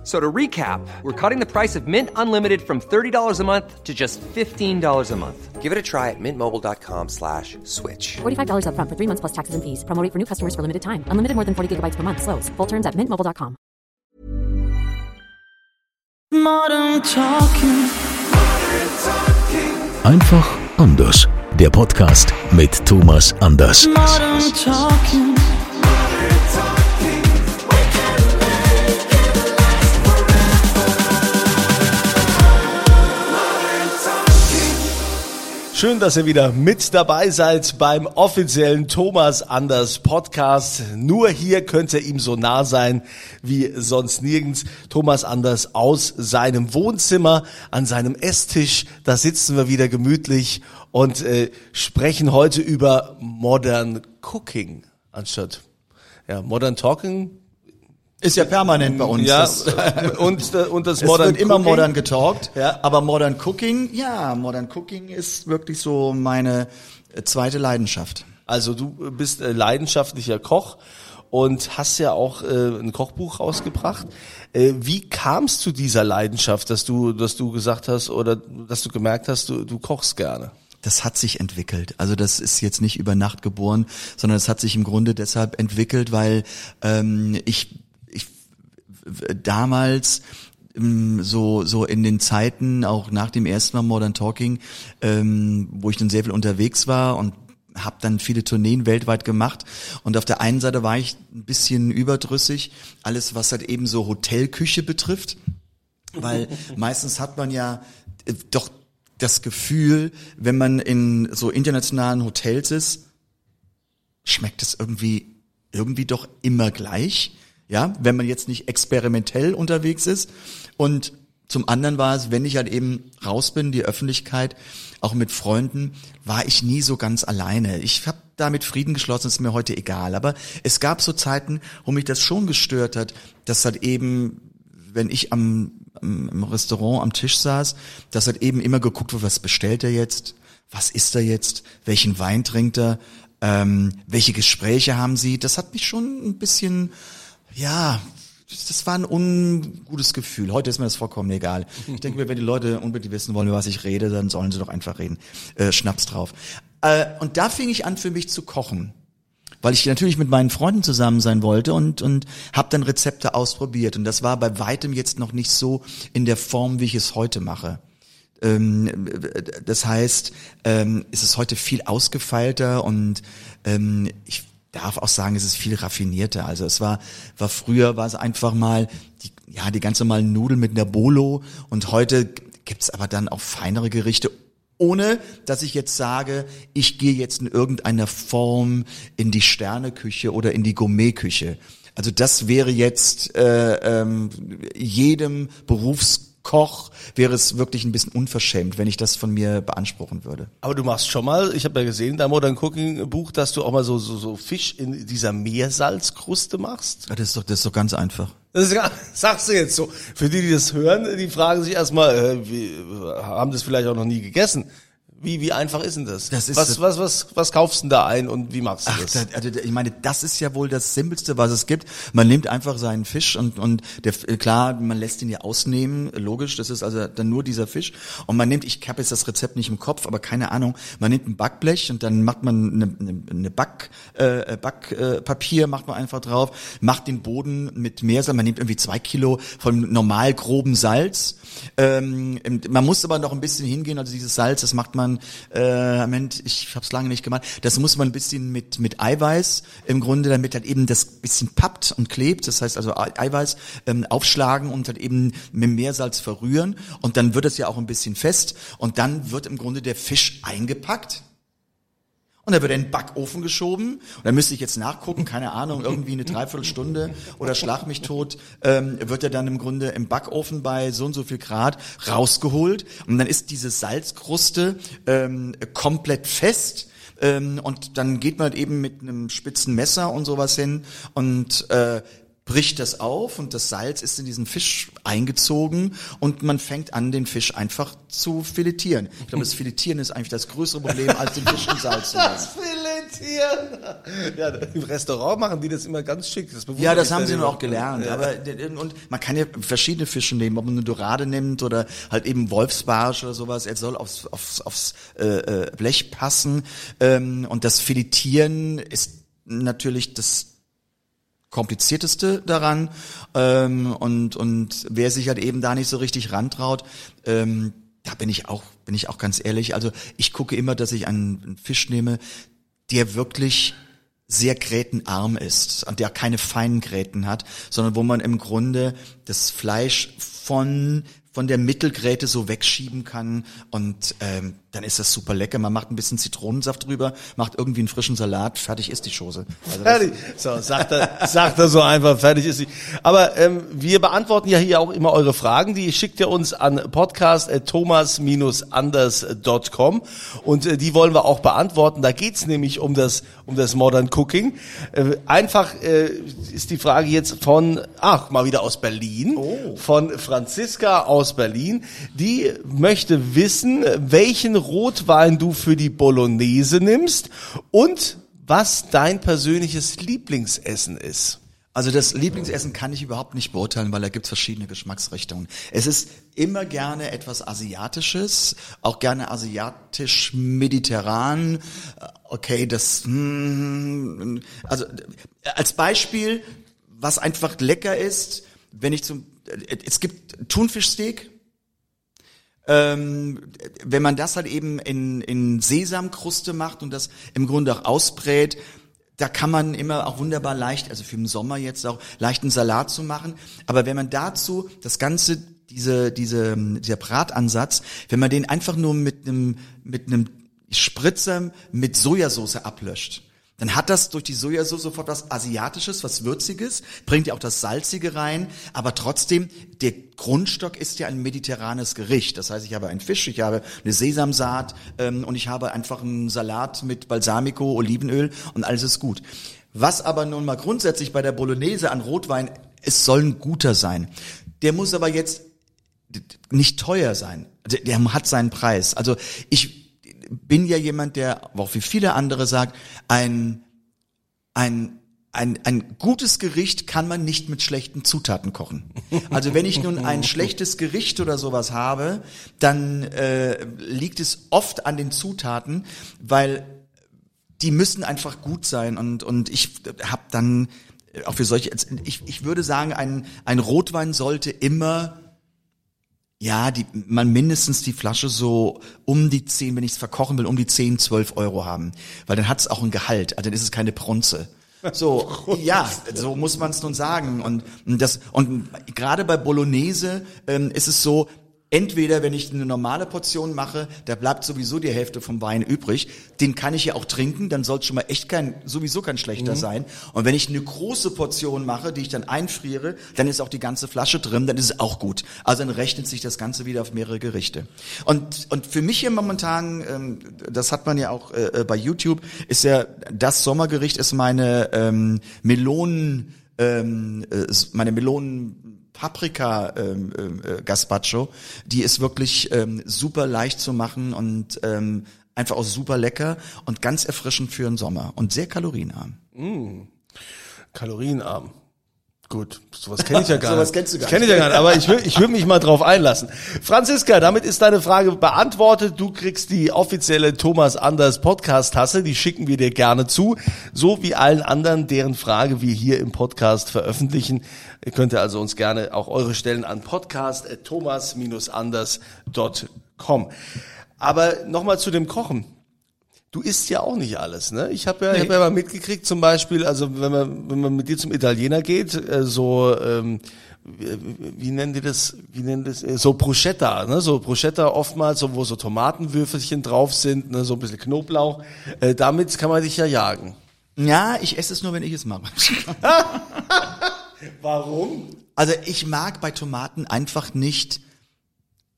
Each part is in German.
F- So to recap, we're cutting the price of Mint Unlimited from $30 a month to just $15 a month. Give it a try at mintmobile.com slash switch. $45 upfront for three months plus taxes and fees. Promo rate for new customers for limited time. Unlimited more than 40 gigabytes per month. Slows. Full terms at mintmobile.com. Modern Talking. Einfach anders. Der Podcast mit Thomas Anders. Modern Talking. Schön, dass ihr wieder mit dabei seid beim offiziellen Thomas Anders Podcast. Nur hier könnt ihr ihm so nah sein wie sonst nirgends. Thomas Anders aus seinem Wohnzimmer an seinem Esstisch. Da sitzen wir wieder gemütlich und äh, sprechen heute über Modern Cooking anstatt ja, Modern Talking. Ist ja permanent bei uns. Ja, Das, und, äh, und das es Modern wird immer Cooking. modern getalkt, Ja. aber Modern Cooking, ja, Modern Cooking ist wirklich so meine äh, zweite Leidenschaft. Also du bist äh, leidenschaftlicher Koch und hast ja auch äh, ein Kochbuch rausgebracht. Äh, wie kam es zu dieser Leidenschaft, dass du, dass du gesagt hast oder dass du gemerkt hast, du, du kochst gerne? Das hat sich entwickelt. Also das ist jetzt nicht über Nacht geboren, sondern es hat sich im Grunde deshalb entwickelt, weil ähm, ich, damals ähm, so so in den Zeiten auch nach dem ersten Mal Modern Talking, ähm, wo ich dann sehr viel unterwegs war und habe dann viele Tourneen weltweit gemacht. Und auf der einen Seite war ich ein bisschen überdrüssig, alles was halt eben so Hotelküche betrifft, weil meistens hat man ja äh, doch das Gefühl, wenn man in so internationalen Hotels ist, schmeckt es irgendwie irgendwie doch immer gleich, ja, wenn man jetzt nicht experimentell unterwegs ist und zum anderen war es, wenn ich halt eben raus bin, die Öffentlichkeit, auch mit Freunden, war ich nie so ganz alleine. Ich habe damit Frieden geschlossen, ist mir heute egal. Aber es gab so Zeiten, wo mich das schon gestört hat, dass halt eben, wenn ich am, im Restaurant am Tisch saß, dass halt eben immer geguckt wird, was bestellt er jetzt, was isst er jetzt, welchen Wein trinkt er, ähm, welche Gespräche haben sie. Das hat mich schon ein bisschen, ja, das war ein ungutes Gefühl. Heute ist mir das vollkommen egal. Ich denke mir, wenn die Leute unbedingt wissen wollen, über was ich rede, dann sollen sie doch einfach reden. Äh, Schnaps drauf. Äh, und da fing ich an, für mich zu kochen. Weil ich natürlich mit meinen Freunden zusammen sein wollte und, und habe dann Rezepte ausprobiert. Und das war bei weitem jetzt noch nicht so in der Form, wie ich es heute mache. Ähm, das heißt, ähm, es ist heute viel ausgefeilter und ähm, ich darf auch sagen, es ist viel raffinierter. Also es war, war früher war es einfach mal die, ja die ganz normalen Nudeln mit einer Bolo und heute gibt's aber dann auch feinere Gerichte. Ohne, dass ich jetzt sage, ich gehe jetzt in irgendeiner Form in die Sterneküche oder in die Gourmetküche. Also das wäre jetzt äh, ähm, jedem Berufskoch wäre es wirklich ein bisschen unverschämt, wenn ich das von mir beanspruchen würde. Aber du machst schon mal, ich habe ja gesehen, in deinem Modern Cooking Buch, dass du auch mal so, so, so Fisch in dieser Meersalzkruste machst. Ja, Das ist doch, das ist doch ganz einfach. Das ist, ja- sagst du jetzt so. Für die, die das hören, die fragen sich erstmal, äh, wie, haben das vielleicht auch noch nie gegessen? Wie, wie einfach ist denn das? Das ist was, das- was, was, was kaufst du denn da ein und wie machst du Ach, das? da, also, ich meine, das ist ja wohl das Simpelste, was es gibt. Man nimmt einfach seinen Fisch und, und der, klar, man lässt ihn ja ausnehmen, logisch, das ist also dann nur dieser Fisch. Und man nimmt, ich habe jetzt das Rezept nicht im Kopf, aber keine Ahnung, man nimmt ein Backblech und dann macht man eine, eine, eine Back, äh, Backpapier, äh, macht man einfach drauf, macht den Boden mit Meersalz, man nimmt irgendwie zwei Kilo von normal grobem Salz. Ähm, man muss aber noch ein bisschen hingehen, also dieses Salz, das macht man, äh, Moment, ich habe es lange nicht gemacht, das muss man ein bisschen mit, mit Eiweiß im Grunde, damit halt eben das bisschen pappt und klebt, das heißt also Ei- Eiweiß ähm, aufschlagen und halt eben mit Meersalz verrühren. Und dann wird es ja auch ein bisschen fest. Und dann wird im Grunde der Fisch eingepackt und dann wird in den Backofen geschoben. Und dann müsste ich jetzt nachgucken, keine Ahnung, irgendwie eine Dreiviertelstunde oder schlag mich tot, ähm, wird er dann im Grunde im Backofen bei so und so viel Grad rausgeholt. Und dann ist diese Salzkruste ähm, komplett fest. Ähm, und dann geht man eben mit einem spitzen Messer und sowas hin und äh, bricht das auf und das Salz ist in diesen Fisch eingezogen und man fängt an, den Fisch einfach zu filetieren. Ich glaube, das Filetieren ist eigentlich das größere Problem, als den Fisch in Salz zu Das machen. Filetieren. Ja, im Restaurant machen die das immer ganz schick. Das Ja, das haben sie nur auch gelernt. Ja. Aber und man kann ja verschiedene Fische nehmen, ob man eine Dorade nimmt oder halt eben Wolfsbarsch oder sowas. Er soll aufs, aufs, aufs äh, äh, Blech passen. Ähm, und das Filetieren ist natürlich das komplizierteste daran ähm, und und wer sich halt eben da nicht so richtig rantraut, ähm, da bin ich auch bin ich auch ganz ehrlich. Also ich gucke immer, dass ich einen, Fisch nehme, der wirklich sehr grätenarm ist und der keine feinen Gräten hat, sondern wo man im Grunde das Fleisch von von der Mittelgräte so wegschieben kann und ähm, dann ist das super lecker. Man macht ein bisschen Zitronensaft drüber, macht irgendwie einen frischen Salat, fertig ist die Chose. Also Fertig. So, sagt er, sagt er so einfach, fertig ist sie. Aber ähm, wir beantworten ja hier auch immer eure Fragen. Die schickt ihr uns an podcast.thomas-anders.com und äh, die wollen wir auch beantworten. Da geht's nämlich um das, um das Modern Cooking. Äh, einfach äh, ist die Frage jetzt von, ach, mal wieder aus Berlin, von Franziska aus Berlin. Die möchte wissen, welchen Rotwein du für die Bolognese nimmst und was dein persönliches Lieblingsessen ist. Also das Lieblingsessen kann ich überhaupt nicht beurteilen, weil da gibt's verschiedene Geschmacksrichtungen. Es ist immer gerne etwas Asiatisches, auch gerne asiatisch-mediterran. Äh, Okay, das, hm, also äh, als Beispiel, was einfach lecker ist, wenn ich zum, äh, es gibt Thunfischsteak, ähm, wenn man das halt eben in, in Sesamkruste macht und das im Grunde auch ausbrät, da kann man immer auch wunderbar leicht, also für den Sommer jetzt auch leichten Salat zu machen. Aber wenn man dazu das Ganze, diese, diese, dieser Bratansatz, wenn man den einfach nur mit einem, mit einem Spritzer mit Sojasauce ablöscht, dann hat das durch die Sojasauce sofort was Asiatisches, was Würziges, bringt ja auch das Salzige rein, aber trotzdem, der Grundstock ist ja ein mediterranes Gericht. Das heißt, ich habe einen Fisch, ich habe eine Sesamsaat ähm, und ich habe einfach einen Salat mit Balsamico, Olivenöl und alles ist gut. Was aber nun mal grundsätzlich bei der Bolognese an Rotwein, es soll ein guter sein. Der muss aber jetzt nicht teuer sein. Der, der hat seinen Preis. Also ich bin ja jemand, der, auch wie viele andere sagt, ein, ein, ein, ein gutes Gericht kann man nicht mit schlechten Zutaten kochen. Also wenn ich nun ein schlechtes Gericht oder sowas habe, dann äh, liegt es oft an den Zutaten, weil die müssen einfach gut sein und und ich habe dann äh, auch für solche ich ich würde sagen ein ein Rotwein sollte immer ja, die, man mindestens die Flasche so um die 10, wenn ich es verkochen will, um die 10, 12 Euro haben. Weil dann hat es auch ein Gehalt, also dann ist es keine Bronze. So, ja, so muss man es nun sagen. Und, und das und gerade bei Bolognese ähm, ist es so, entweder wenn ich eine normale Portion mache, da bleibt sowieso die Hälfte vom Wein übrig, den kann ich ja auch trinken, dann soll es schon mal echt kein, sowieso kein schlechter sein. Und wenn ich eine große Portion mache, die ich dann einfriere, dann ist auch die ganze Flasche drin, dann ist es auch gut. Also dann rechnet sich das Ganze wieder auf mehrere Gerichte. Und, und für mich hier momentan, ähm, das hat man ja auch äh, bei YouTube, ist ja das Sommergericht ist meine ähm, Melonen, ähm, äh, meine Melonen Paprika ähm, äh, Gazpacho, die ist wirklich ähm, super leicht zu machen und ähm, einfach auch super lecker und ganz erfrischend für den Sommer und sehr kalorienarm. Kalorienarm. Gut, sowas kenne ich ja gar Sowas nicht. kennst du gar Das kenn ich ja gar nicht, aber ich will, ich will mich mal drauf einlassen. Franziska, damit ist deine Frage beantwortet. Du kriegst die offizielle Thomas Anders Podcast Tasse, die schicken wir dir gerne zu, so wie allen anderen, deren Frage wir hier im Podcast veröffentlichen. Ihr könnt also uns gerne auch eure stellen an podcast@thomas-anders.com. Aber nochmal zu dem Kochen. Du isst ja auch nicht alles, ne? Ich habe ja, ich hab ja mal mitgekriegt, zum Beispiel, also wenn man wenn man mit dir zum Italiener geht, äh, so ähm, wie, wie nennen die das? Wie nennen das? Äh, So Bruschetta, ne? So Bruschetta oftmals, so, wo so Tomatenwürfelchen drauf sind, ne? So ein bisschen Knoblauch. Äh, damit kann man dich ja jagen. Ja, ich esse es nur, wenn ich es mache. Warum? Also ich mag bei Tomaten einfach nicht,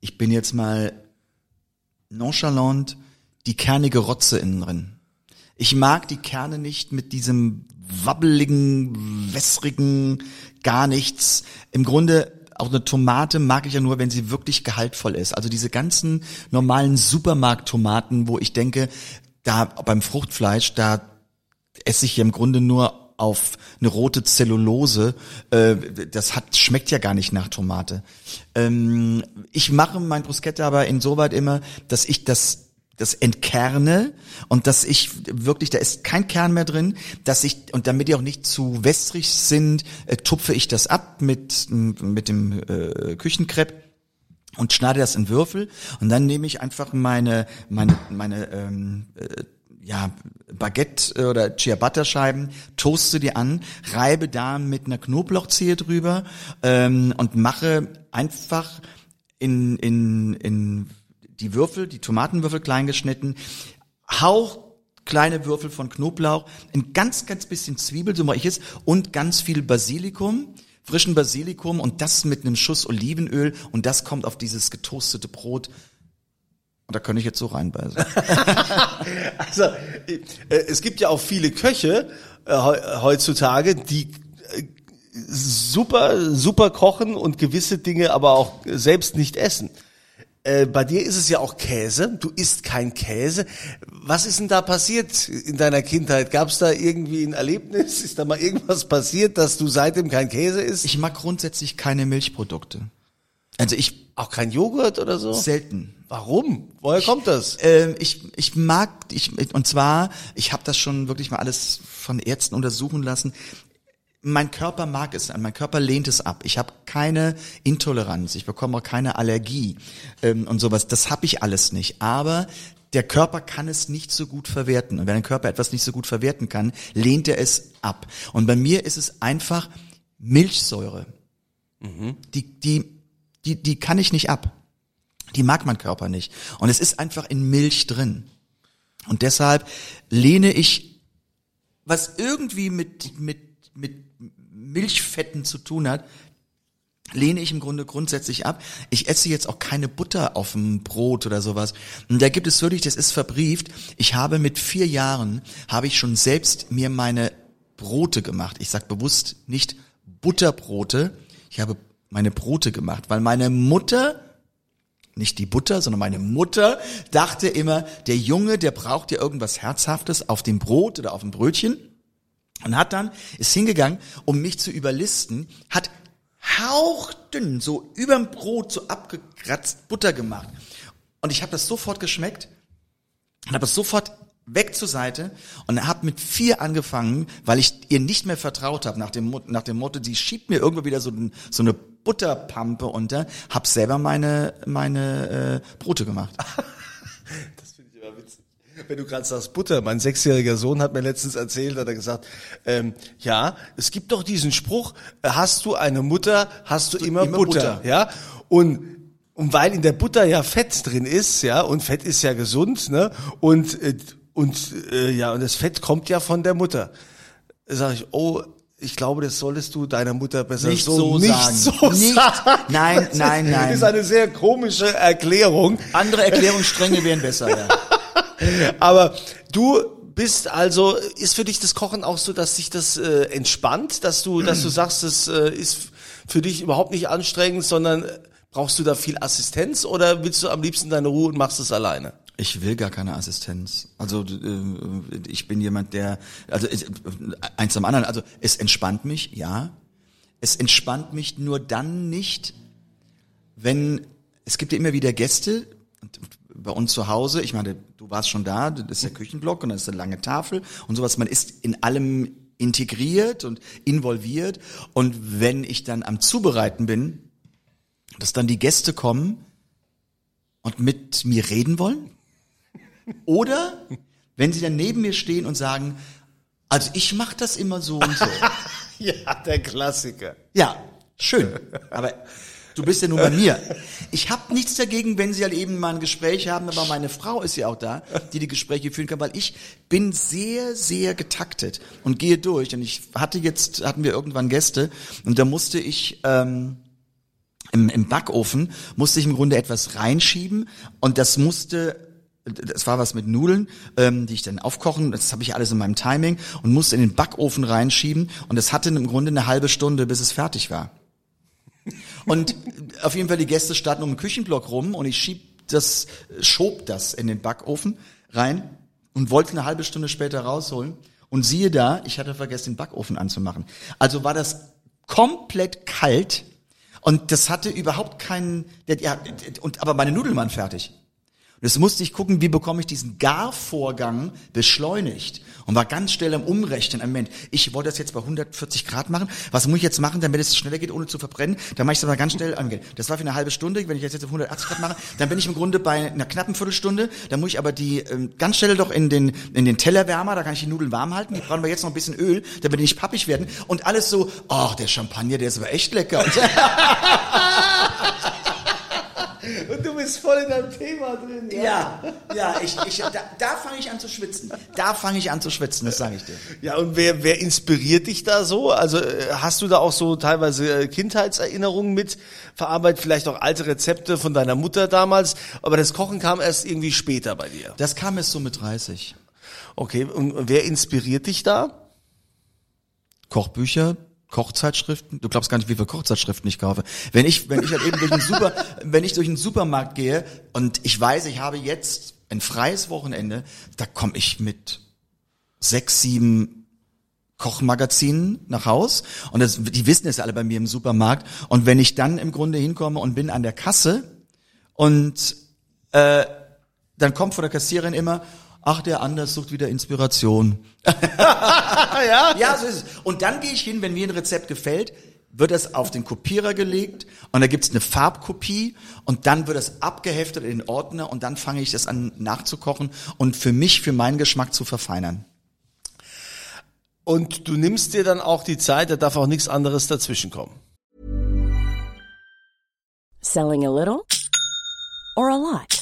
ich bin jetzt mal nonchalant, die kernige Rotze innen drin. Ich mag die Kerne nicht mit diesem wabbeligen, wässrigen, gar nichts. Im Grunde auch eine Tomate mag ich ja nur, wenn sie wirklich gehaltvoll ist. Also diese ganzen normalen Supermarkttomaten, wo ich denke, da beim Fruchtfleisch, da esse ich ja im Grunde nur auf eine rote Zellulose. Äh, das hat schmeckt ja gar nicht nach Tomate. Ähm, ich mache mein Bruschetta aber insoweit immer, dass ich das das entkerne und dass ich wirklich, da ist kein Kern mehr drin, dass ich, und damit die auch nicht zu wässrig sind, äh, tupfe ich das ab mit, mit dem äh, Küchenkrepp und schneide das in Würfel und dann nehme ich einfach meine, meine, meine, ähm, äh, ja, Baguette oder Ciabatta Scheiben, toaste die an, reibe da mit einer Knoblauchzehe drüber ähm, und mache einfach in, in, in die Würfel, die Tomatenwürfel klein geschnitten, hauch kleine Würfel von Knoblauch, ein ganz, ganz bisschen Zwiebel, so mache ich es, und ganz viel Basilikum, frischen Basilikum und das mit einem Schuss Olivenöl und das kommt auf dieses getoastete Brot. Und da könnte ich jetzt so reinbeißen. Also, äh, es gibt ja auch viele Köche äh, heu- heutzutage, die äh, super, super kochen und gewisse Dinge aber auch selbst nicht essen. Äh, bei dir ist es ja auch Käse. Du isst kein Käse. Was ist denn da passiert in deiner Kindheit? Gab es da irgendwie ein Erlebnis? Ist da mal irgendwas passiert, dass du seitdem kein Käse isst? Ich mag grundsätzlich keine Milchprodukte. Also ich auch kein Joghurt oder so? selten. Warum? Woher kommt das? Ähm, ich, ich mag, ich, und zwar, ich habe das schon wirklich mal alles von Ärzten untersuchen lassen. Mein Körper mag es, mein Körper lehnt es ab. Ich habe keine Intoleranz, ich bekomme auch keine Allergie ähm, und sowas. Das habe ich alles nicht. Aber der Körper kann es nicht so gut verwerten. Und wenn ein Körper etwas nicht so gut verwerten kann, lehnt er es ab. Und bei mir ist es einfach Milchsäure. Die, die, die, die kann ich nicht ab. Die mag mein Körper nicht. Und es ist einfach in Milch drin. Und deshalb lehne ich, was irgendwie mit, mit, mit Milchfetten zu tun hat, lehne ich im Grunde grundsätzlich ab. Ich esse jetzt auch keine Butter auf dem Brot oder sowas. Und da gibt es wirklich, das ist verbrieft. Ich habe mit vier Jahren, habe ich schon selbst mir meine Brote gemacht. Ich sag bewusst nicht Butterbrote. Ich habe meine Brote gemacht, weil meine Mutter nicht die Butter, sondern meine Mutter dachte immer, der Junge, der braucht ja irgendwas Herzhaftes auf dem Brot oder auf dem Brötchen und hat dann, ist hingegangen, um mich zu überlisten, hat hauchdünn, so überm Brot, so abgekratzt Butter gemacht. Und ich habe das sofort geschmeckt und habe es sofort weg zur Seite und habe mit vier angefangen, weil ich ihr nicht mehr vertraut habe nach dem, nach dem Motto, sie schiebt mir irgendwo wieder so, so eine Butterpampe unter, hab selber meine, meine äh, Brote gemacht. Wenn du gerade sagst Butter, mein sechsjähriger Sohn hat mir letztens erzählt, hat er gesagt, ähm, ja, es gibt doch diesen Spruch, äh, hast du eine Mutter, hast du immer, immer Butter, Butter. ja, und und weil in der Butter ja Fett drin ist, ja, und Fett ist ja gesund, ne, und äh, und äh, ja, und das Fett kommt ja von der Mutter. Sag ich, oh, ich glaube, das solltest du deiner Mutter besser Nicht so, so nicht sagen. so Nicht- sagen. nein, Das nein, nein. ist eine sehr komische Erklärung. Andere Erklärungsstränge wären besser, ja. Aber du bist also, ist für dich das Kochen auch so, dass sich das äh, entspannt, dass du, dass du sagst, das äh, ist für dich überhaupt nicht anstrengend, sondern äh, brauchst du da viel Assistenz oder willst du am liebsten deine Ruhe und machst es alleine? Ich will gar keine Assistenz. Also äh, ich bin jemand, der also eins am anderen. Also es entspannt mich, ja. Es entspannt mich nur dann nicht, wenn es gibt ja immer wieder Gäste bei uns zu Hause. Ich meine, warst schon da. Das ist der Küchenblock und das ist eine lange Tafel und sowas. Man ist in allem integriert und involviert. Und wenn ich dann am Zubereiten bin, dass dann die Gäste kommen und mit mir reden wollen. Oder wenn sie dann neben mir stehen und sagen, also ich mache das immer so und so. Ja, der Klassiker. Ja, schön. Aber du bist ja nun bei mir. Ich habe nichts dagegen, wenn sie halt eben mal ein Gespräch haben, aber meine Frau ist ja auch da, die die Gespräche führen kann, weil ich bin sehr, sehr getaktet und gehe durch. Und ich hatte jetzt, hatten wir irgendwann Gäste und da musste ich ähm, im, im Backofen, musste ich im Grunde etwas reinschieben und das musste das war was mit Nudeln, ähm, die ich dann aufkochen, das habe ich alles in meinem Timing und musste in den Backofen reinschieben und es hatte im Grunde eine halbe Stunde, bis es fertig war. Und auf jeden Fall die Gäste standen um den Küchenblock rum und ich schieb das, schob das in den Backofen rein und wollte eine halbe Stunde später rausholen. Und siehe da, ich hatte vergessen, den Backofen anzumachen. Also war das komplett kalt und das hatte überhaupt keinen, ja, und, aber meine Nudeln waren fertig. Und jetzt musste ich gucken, wie bekomme ich diesen Garvorgang beschleunigt und war ganz schnell am Umrechnen. Im Moment, ich wollte das jetzt bei 140 Grad machen. Was muss ich jetzt machen, damit es schneller geht, ohne zu verbrennen? Da mache ich das mal ganz schnell angehen. Das war für eine halbe Stunde. Wenn ich das jetzt auf 180 Grad mache, dann bin ich im Grunde bei einer knappen Viertelstunde. Da muss ich aber die ähm, ganz schnell doch in den in den Tellerwärmer. Da kann ich die Nudeln warm halten. Die brauchen wir jetzt noch ein bisschen Öl, damit die nicht pappig werden. Und alles so. Oh, der Champagner, der ist aber echt lecker. Bist voll in deinem Thema drin. Ja, ja, ich, ich, da, da fange ich an zu schwitzen. Da fange ich an zu schwitzen, das sage ich dir. Ja, und wer, wer inspiriert dich da so? Also äh, hast du da auch so teilweise äh, Kindheitserinnerungen mit verarbeitet, vielleicht auch alte Rezepte von deiner Mutter damals, aber das Kochen kam erst irgendwie später bei dir. Das kam erst so mit 30. Okay, und wer inspiriert dich da? Kochbücher, Kochzeitschriften. Du glaubst gar nicht, wie viele Kochzeitschriften ich kaufe. Wenn ich, wenn ich halt eben durch einen Super, wenn ich durch einen Supermarkt gehe und ich weiß, ich habe jetzt ein freies Wochenende, da komme ich mit sechs, sieben Kochmagazinen nach Haus und das, die wissen es alle bei mir im Supermarkt und wenn ich dann im Grunde hinkomme und bin an der Kasse und äh, dann kommt von der Kassiererin immer, ach, der Anders sucht wieder Inspiration. ja? Ja, so ist es. Und dann gehe ich hin, wenn mir ein Rezept gefällt, wird es auf den Kopierer gelegt und da gibt's eine Farbkopie und dann wird es abgeheftet in den Ordner und dann fange ich das an nachzukochen und für mich, für meinen Geschmack zu verfeinern. Und du nimmst dir dann auch die Zeit, da darf auch nichts anderes dazwischen kommen. Selling a little or a lot?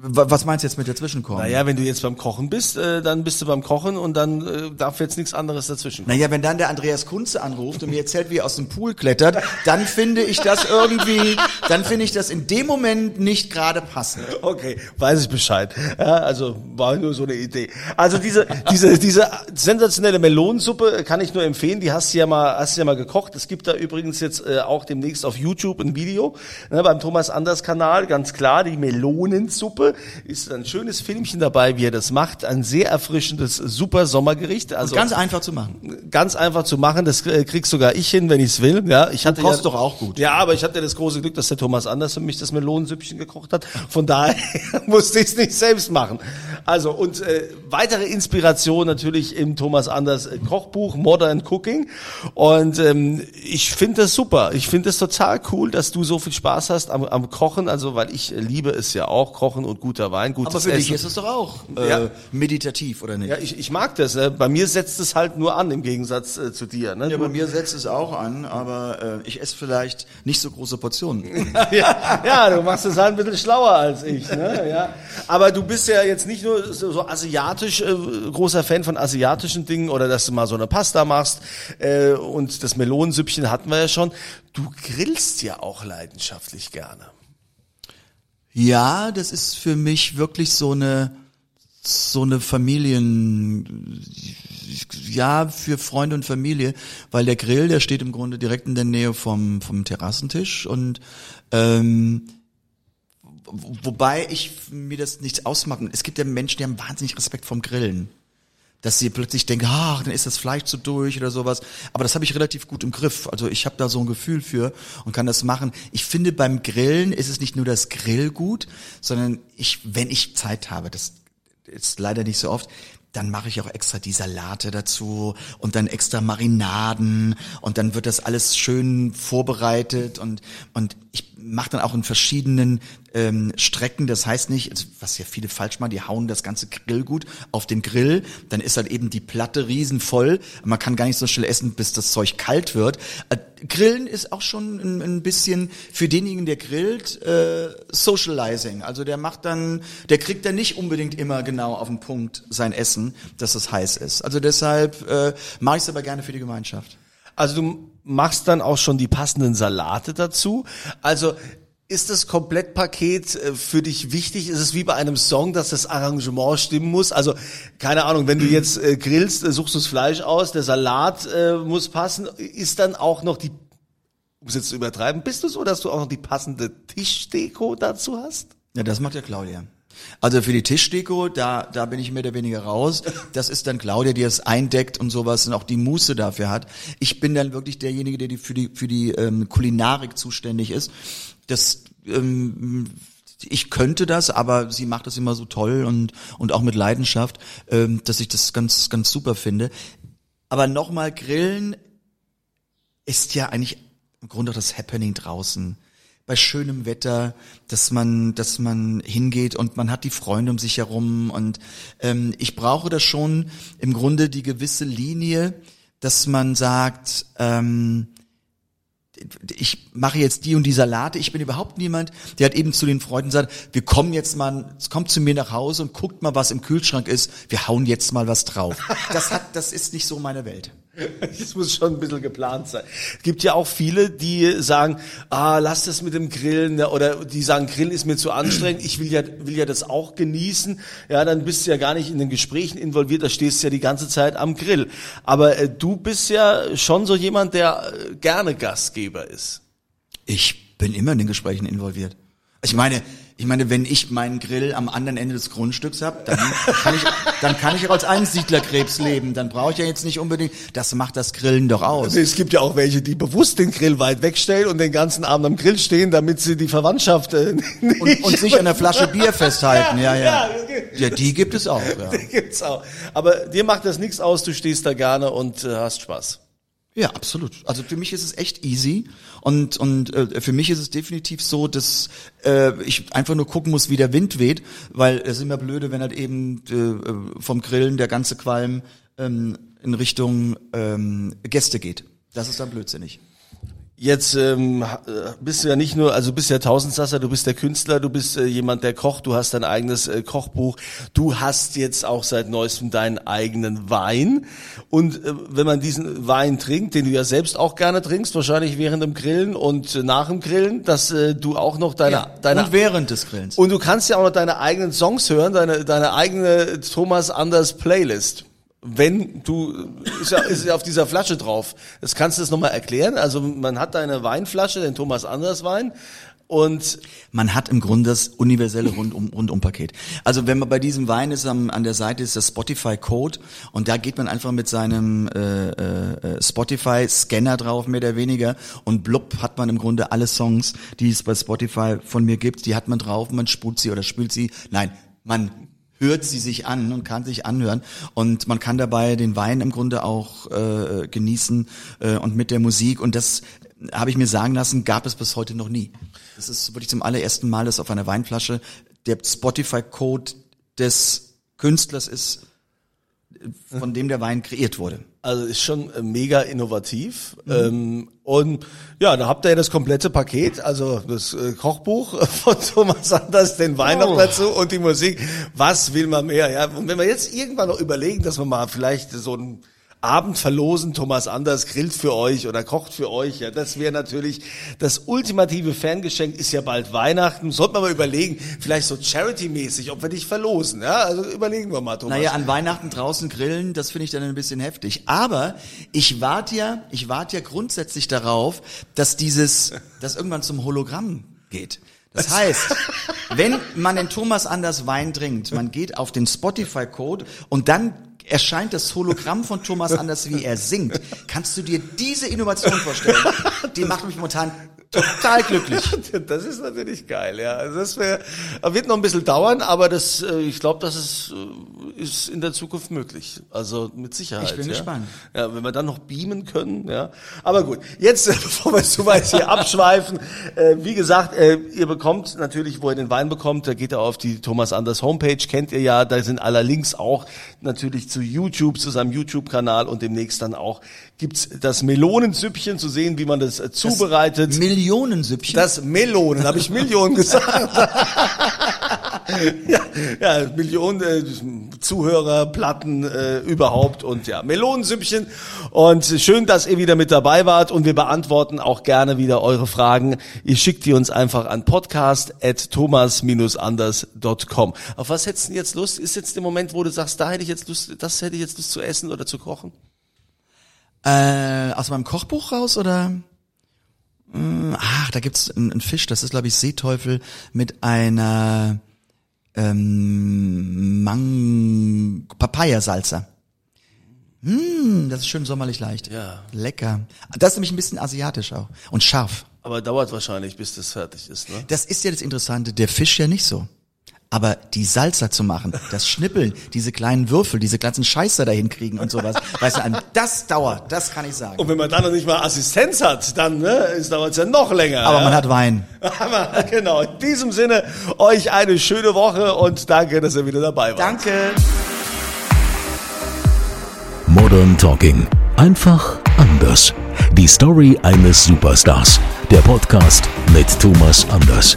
Was meinst du jetzt mit dazwischenkommen? Naja, wenn du jetzt beim Kochen bist, äh, dann bist du beim Kochen und dann äh, darf jetzt nichts anderes dazwischen kommen. Naja, wenn dann der Andreas Kunze anruft und mir erzählt, wie er aus dem Pool klettert, dann finde ich das irgendwie, dann finde ich das in dem Moment nicht gerade passend. Okay, weiß ich Bescheid. Ja, also war nur so eine Idee. Also diese diese diese sensationelle Melonensuppe kann ich nur empfehlen. Die hast du ja mal hast du ja mal gekocht. Es gibt da übrigens jetzt äh, auch demnächst auf YouTube ein Video ne, beim Thomas Anders Kanal. Ganz klar, die Melonensuppe ist ein schönes Filmchen dabei, wie er das macht. Ein sehr erfrischendes, super Sommergericht. Also Ganz einfach zu machen. ganz einfach zu machen. Das äh, kriegst sogar ich hin, wenn ich es will. Ja, ich hatte kochst ja, doch auch gut. Ja, aber ich hatte das große Glück, dass der Thomas Anders für mich das Melonensüppchen gekocht hat. Von daher musste ich es nicht selbst machen. Also und äh, weitere Inspiration natürlich im Thomas Anders äh, Kochbuch Modern Cooking. Und ähm, ich finde das super. Ich finde es total cool, dass du so viel Spaß hast am, am Kochen. Also weil ich äh, liebe es ja auch, Kochen und guter Wein, gutes Aber für Essen. dich ist es doch auch äh, Ja. meditativ, oder nicht? ja, ich, ich mag das. Äh. Bei mir setzt es halt nur an im Gegensatz äh, zu dir. Ne? Ja, bei mir setzt es auch an, aber äh, ich esse vielleicht nicht so große Portionen. ja, ja, du machst es halt ein bisschen schlauer als ich. Ne? Ja. Aber du bist ja jetzt nicht nur so, so asiatisch, äh, großer Fan von asiatischen Dingen oder dass du mal so eine Pasta machst äh, und das Melonensüppchen hatten wir ja schon. Du grillst ja auch leidenschaftlich gerne. Ja, das ist für mich wirklich so eine so eine Familien ja für Freunde und Familie, weil der Grill, der steht im Grunde direkt in der Nähe vom vom Terrassentisch und ähm, wobei ich mir das nichts ausmachen. Es gibt ja Menschen, die haben wahnsinnig Respekt vom Grillen. Dass sie plötzlich denken, ach, dann ist das Fleisch zu durch oder sowas. Aber das habe ich relativ gut im Griff. Also ich habe da so ein Gefühl für und kann das machen. Ich finde, beim Grillen ist es nicht nur das Grill gut, sondern ich, wenn ich Zeit habe, das ist leider nicht so oft, dann mache ich auch extra die Salate dazu und dann extra Marinaden und dann wird das alles schön vorbereitet und und ich mache dann auch in verschiedenen ähm, Strecken. Das heißt nicht, also was ja viele falsch machen, die hauen das ganze Grillgut auf den Grill, dann ist halt eben die Platte riesenvoll. Man kann gar nicht so schnell essen, bis das Zeug kalt wird. Äh, Grillen ist auch schon ein, ein bisschen für denjenigen, der grillt, äh, Socializing. Also der macht dann, der kriegt dann nicht unbedingt immer genau auf den Punkt sein Essen, dass es heiß ist. Also deshalb äh, mache ich es aber gerne für die Gemeinschaft. Also du machst dann auch schon die passenden Salate dazu. Also ist das Komplettpaket äh, für dich wichtig? Ist es wie bei einem Song, dass das Arrangement stimmen muss? Also keine Ahnung, wenn du jetzt äh, grillst, äh, suchst du das Fleisch aus, der Salat äh, muss passen. Ist dann auch noch die, um es jetzt zu übertreiben, bist du so, dass du auch noch die passende Tischdeko dazu hast? Ja, das macht ja Claudia. Also für die Tischdeko, da, da bin ich mehr oder weniger raus. Das ist dann Claudia, die das eindeckt und sowas und auch die Muße dafür hat. Ich bin dann wirklich derjenige, der die für die, für die ähm, Kulinarik zuständig ist. Das, ähm, ich könnte das, aber sie macht das immer so toll und, und auch mit Leidenschaft, ähm, dass ich das ganz, ganz super finde. Aber nochmal, Grillen ist ja eigentlich im Grunde auch das Happening draußen bei schönem Wetter, dass man, dass man hingeht und man hat die Freunde um sich herum und ähm, ich brauche da schon im Grunde die gewisse Linie, dass man sagt, ähm, ich mache jetzt die und die Salate. Ich bin überhaupt niemand, der hat eben zu den Freunden gesagt, wir kommen jetzt mal, kommt zu mir nach Hause und guckt mal, was im Kühlschrank ist. Wir hauen jetzt mal was drauf. Das hat, das ist nicht so meine Welt. Das muss schon ein bisschen geplant sein. Es gibt ja auch viele, die sagen, ah, lass das mit dem Grillen, ne, oder die sagen, Grill ist mir zu anstrengend, ich will ja, will ja das auch genießen. Ja, dann bist du ja gar nicht in den Gesprächen involviert, da stehst du ja die ganze Zeit am Grill. Aber äh, du bist ja schon so jemand, der äh, gerne Gastgeber ist. Ich bin immer in den Gesprächen involviert. Ich meine, ich meine, wenn ich meinen Grill am anderen Ende des Grundstücks habe, dann kann ich, dann kann ich auch als Einsiedlerkrebs leben. Dann brauche ich ja jetzt nicht unbedingt. Das macht das Grillen doch aus. Es gibt ja auch welche, die bewusst den Grill weit wegstellen und den ganzen Abend am Grill stehen, damit sie die Verwandtschaft äh, nicht und, und sich an der Flasche Bier festhalten. Ja, ja. Ja, die gibt es auch. Ja. Die gibt's auch. Aber dir macht das nichts aus. Du stehst da gerne und äh, hast Spaß. Ja, absolut. Also für mich ist es echt easy und und äh, für mich ist es definitiv so, dass äh, ich einfach nur gucken muss, wie der Wind weht, weil es ist immer blöde, wenn halt eben äh, vom Grillen der ganze Qualm ähm, in Richtung ähm, Gäste geht. Das ist dann blödsinnig. Jetzt ähm, bist du ja nicht nur, also bist ja Tausendsasser, du bist der Künstler, du bist äh, jemand, der kocht, du hast dein eigenes äh, Kochbuch, du hast jetzt auch seit neuestem deinen eigenen Wein. Und äh, wenn man diesen Wein trinkt, den du ja selbst auch gerne trinkst, wahrscheinlich während dem Grillen und äh, nach dem Grillen, dass äh, du auch noch deine, Ja, deine und während des Grillens. und du kannst ja auch noch deine eigenen Songs hören, deine, deine eigene Thomas Anders Playlist. Wenn du, ist ja, ist ja auf dieser Flasche drauf. Das kannst du das nochmal erklären? Also man hat deine Weinflasche, den Thomas Anders Wein und Man hat im Grunde das universelle Rundum, Rundumpaket. Also wenn man bei diesem Wein ist, am, an der Seite ist das Spotify Code und da geht man einfach mit seinem äh, äh, Spotify Scanner drauf, mehr oder weniger und blub hat man im Grunde alle Songs, die es bei Spotify von mir gibt, die hat man drauf, man spult sie oder spült sie. Nein, man hört sie sich an und kann sich anhören und man kann dabei den Wein im Grunde auch äh, genießen äh, und mit der Musik und das habe ich mir sagen lassen, gab es bis heute noch nie. Das ist wirklich zum allerersten Mal, dass auf einer Weinflasche der Spotify-Code des Künstlers ist von dem der Wein kreiert wurde. Also ist schon äh, mega innovativ. Ähm, und ja, da habt ihr ja das komplette Paket, also das äh, Kochbuch von Thomas Anders, den Wein noch dazu und die Musik. Was will man mehr? Ja, und wenn wir jetzt irgendwann noch überlegen, dass wir mal vielleicht so ein Abend verlosen, Thomas Anders grillt für euch oder kocht für euch. Ja, das wäre natürlich das ultimative Fangeschenk. Ist ja bald Weihnachten. Sollten wir mal überlegen, vielleicht so Charity-mäßig, ob wir dich verlosen. Ja, also überlegen wir mal, Thomas. Naja, an Weihnachten draußen grillen, das finde ich dann ein bisschen heftig. Aber ich warte ja, ich warte ja grundsätzlich darauf, dass dieses, dass irgendwann zum Hologramm geht. Das heißt, wenn man den Thomas Anders Wein trinkt, man geht auf den Spotify-Code und dann erscheint das Hologramm von Thomas Anders, wie er singt. Kannst du dir diese Innovation vorstellen? Die macht mich momentan total glücklich. Das ist natürlich geil, ja. Also das wär, wird noch ein bisschen dauern, aber das, äh, ich glaube, das ist, äh, ist in der Zukunft möglich. Also mit Sicherheit. Ich bin ja. gespannt. Ja, wenn wir dann noch beamen können, ja. Aber gut, jetzt, bevor wir zu weit hier abschweifen, äh, wie gesagt, äh, ihr bekommt natürlich, wo ihr den Wein bekommt, da geht ihr auf die Thomas Anders Homepage, kennt ihr ja, da sind aller Links auch natürlich zu YouTube, zu seinem YouTube-Kanal und demnächst dann auch gibt's das Melonensüppchen zu sehen, wie man das äh, zubereitet. Millionensüppchen. Das Melonen, habe ich Millionen gesagt. ja, ja, Millionen äh, Zuhörer, Platten äh, überhaupt und ja, Melonensüppchen. Und schön, dass ihr wieder mit dabei wart und wir beantworten auch gerne wieder eure Fragen. Ihr schickt die uns einfach an podcast.thomas-anders.com. Auf was hättest du jetzt Lust? Ist jetzt der Moment, wo du sagst, da hätte ich jetzt Lust, das hätte ich jetzt Lust zu essen oder zu kochen? Äh, aus meinem Kochbuch raus oder? Mm, Ach, da gibt's einen Fisch, das ist glaube ich Seeteufel mit einer ähm, Mang Papaya-Salsa. Mm, das ist schön sommerlich leicht. Ja. Lecker. Das ist nämlich ein bisschen asiatisch auch. Und scharf. Aber dauert wahrscheinlich, bis das fertig ist, ne? Das ist ja das Interessante, der Fisch ja nicht so. Aber die Salsa zu machen, das Schnippeln, diese kleinen Würfel, diese ganzen Scheiße dahin kriegen und sowas, weißt du, das dauert, das kann ich sagen. Und wenn man dann noch nicht mal Assistenz hat, dann ne, ist dauert ja noch länger. Aber ja? man hat Wein. Aber genau, in diesem Sinne, euch eine schöne Woche und danke, dass ihr wieder dabei wart. Danke. Modern Talking. Einfach anders. Die Story eines Superstars. Der Podcast mit Thomas Anders.